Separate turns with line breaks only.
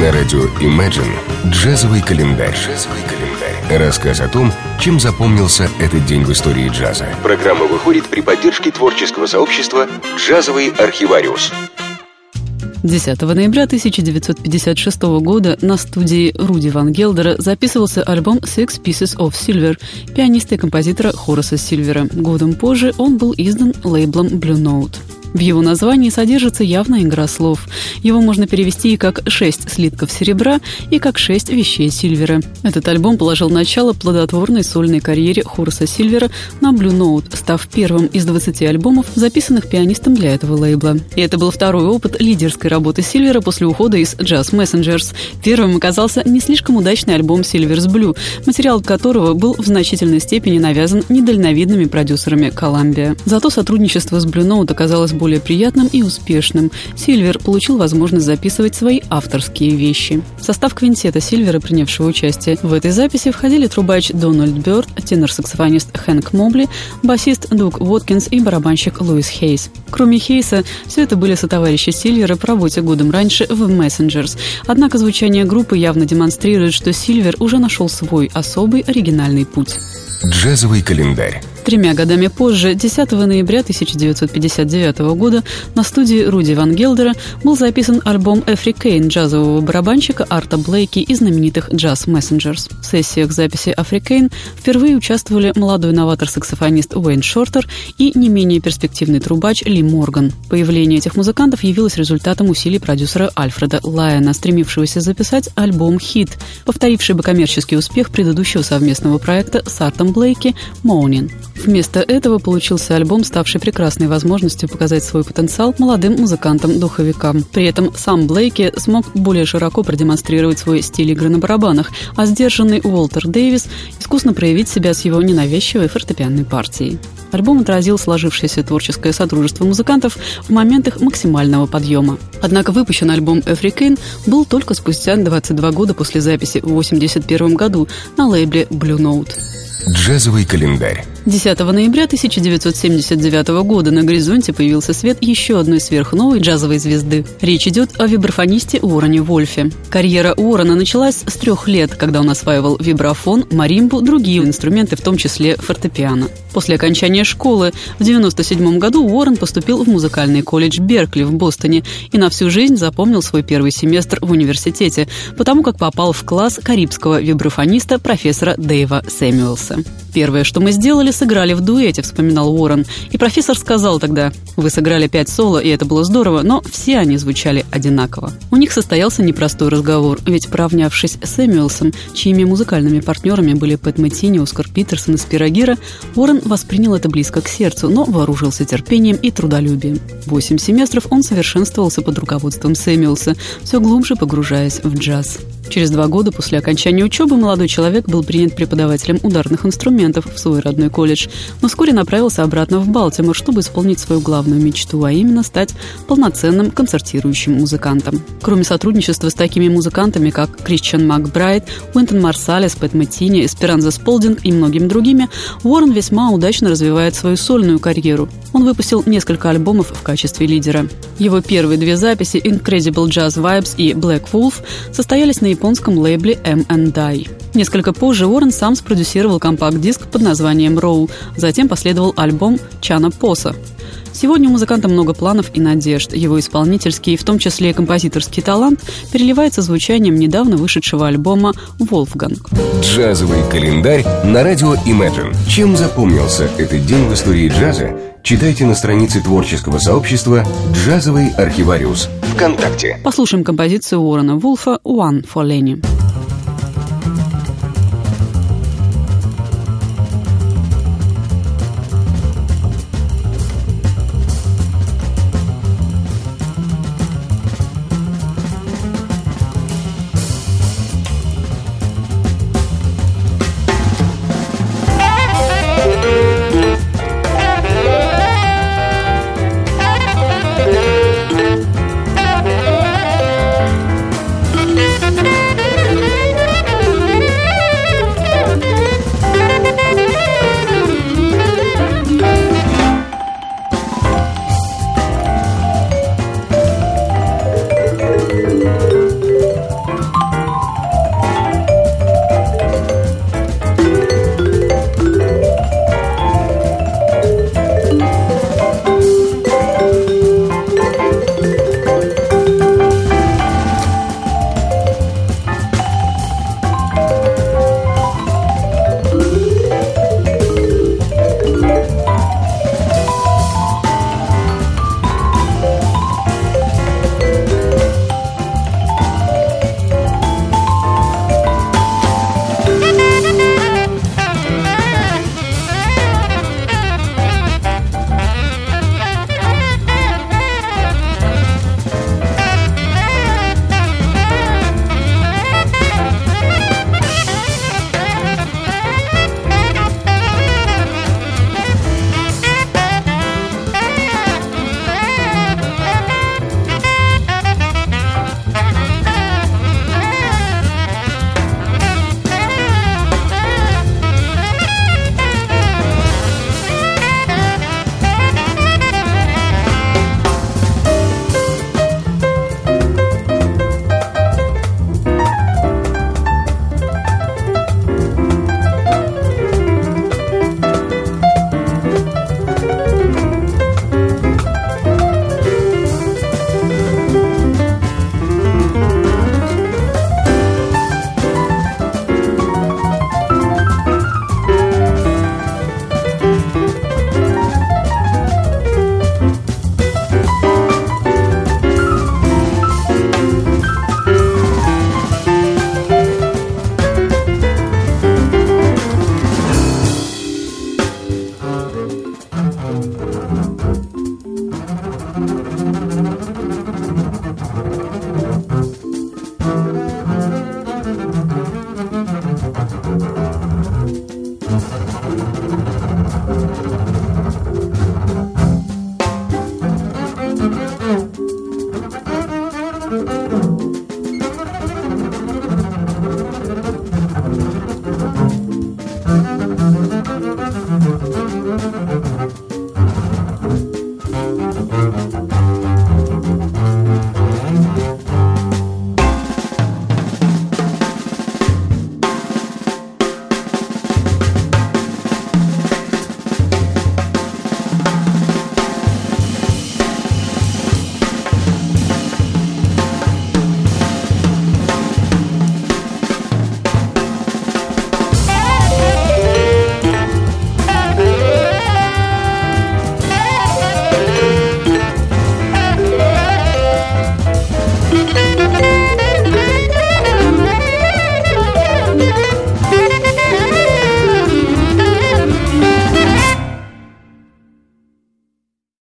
На радио Imagine джазовый календарь. Джазовый календарь. Рассказ о том, чем запомнился этот день в истории джаза. Программа выходит при поддержке творческого сообщества «Джазовый архивариус».
10 ноября 1956 года на студии Руди Ван Гелдера записывался альбом «Six Pieces of Silver» пианиста и композитора Хораса Сильвера. Годом позже он был издан лейблом Blue Note. В его названии содержится явная игра слов. Его можно перевести и как «шесть слитков серебра», и как «шесть вещей Сильвера». Этот альбом положил начало плодотворной сольной карьере Хорса Сильвера на Blue Note, став первым из 20 альбомов, записанных пианистом для этого лейбла. И это был второй опыт лидерской работы Сильвера после ухода из Jazz Messengers. Первым оказался не слишком удачный альбом Silver's Blue, материал которого был в значительной степени навязан недальновидными продюсерами Columbia. Зато сотрудничество с Blue Note оказалось более приятным и успешным. Сильвер получил возможность записывать свои авторские вещи. В состав квинтета Сильвера, принявшего участие в этой записи, входили трубач Дональд Бёрд, тенор-саксофонист Хэнк Мобли, басист Дуг Уоткинс и барабанщик Луис Хейс. Кроме Хейса, все это были сотоварищи Сильвера по работе годом раньше в Messengers. Однако звучание группы явно демонстрирует, что Сильвер уже нашел свой особый оригинальный путь.
Джазовый календарь.
Тремя годами позже, 10 ноября 1959 года, на студии Руди Ван Гелдера был записан альбом «Эфри Кейн» джазового барабанщика Арта Блейки и знаменитых «Джаз Мессенджерс». В сессиях записи «Афри Кейн» впервые участвовали молодой новатор-саксофонист Уэйн Шортер и не менее перспективный трубач Ли Морган. Появление этих музыкантов явилось результатом усилий продюсера Альфреда Лайена, стремившегося записать альбом «Хит», повторивший бы коммерческий успех предыдущего совместного проекта с Артом Блейки «Моунин». Вместо этого получился альбом, ставший прекрасной возможностью показать свой потенциал молодым музыкантам-духовикам. При этом сам Блейки смог более широко продемонстрировать свой стиль игры на барабанах, а сдержанный Уолтер Дэвис искусно проявить себя с его ненавязчивой фортепианной партией. Альбом отразил сложившееся творческое сотрудничество музыкантов в моментах максимального подъема. Однако выпущен альбом «African» был только спустя 22 года после записи в 1981 году на лейбле Blue Note.
Джазовый календарь.
10 ноября 1979 года на горизонте появился свет еще одной сверхновой джазовой звезды. Речь идет о вибрафонисте Уоррене Вольфе. Карьера Уоррена началась с трех лет, когда он осваивал вибрафон, маримбу, другие инструменты, в том числе фортепиано. После окончания школы в 1997 году Уоррен поступил в музыкальный колледж Беркли в Бостоне и на всю жизнь запомнил свой первый семестр в университете, потому как попал в класс карибского вибрафониста профессора Дэйва Сэмюэлса. Первое, что мы сделали, сыграли в дуэте, вспоминал Уоррен. И профессор сказал тогда, вы сыграли пять соло, и это было здорово, но все они звучали одинаково. У них состоялся непростой разговор, ведь поравнявшись с Сэмюэлсом, чьими музыкальными партнерами были Пэт Мэттини, Оскар Питерсон и Спирогира, Уоррен воспринял это близко к сердцу, но вооружился терпением и трудолюбием. Восемь семестров он совершенствовался под руководством Сэмюэлса, все глубже погружаясь в джаз. Через два года после окончания учебы молодой человек был принят преподавателем ударных инструментов в свой родной колледж, но вскоре направился обратно в Балтимор, чтобы исполнить свою главную мечту, а именно стать полноценным концертирующим музыкантом. Кроме сотрудничества с такими музыкантами, как Кристиан Макбрайт, Уинтон Марсалес, Пэт Маттини, Эсперанза Сполдинг и многими другими, Уоррен весьма удачно развивает свою сольную карьеру. Он выпустил несколько альбомов в качестве лидера. Его первые две записи Incredible Jazz Vibes и Black Wolf состоялись на японском лейбле M&I. Несколько позже Уоррен сам спродюсировал компакт-диск под названием «Роу», затем последовал альбом «Чана Поса». Сегодня у музыканта много планов и надежд. Его исполнительский, в том числе и композиторский талант, переливается звучанием недавно вышедшего альбома «Волфганг».
Джазовый календарь на радио Imagine. Чем запомнился этот день в истории джаза? Читайте на странице творческого сообщества «Джазовый архивариус» ВКонтакте.
Послушаем композицию Уоррена Вулфа «One for Lenny».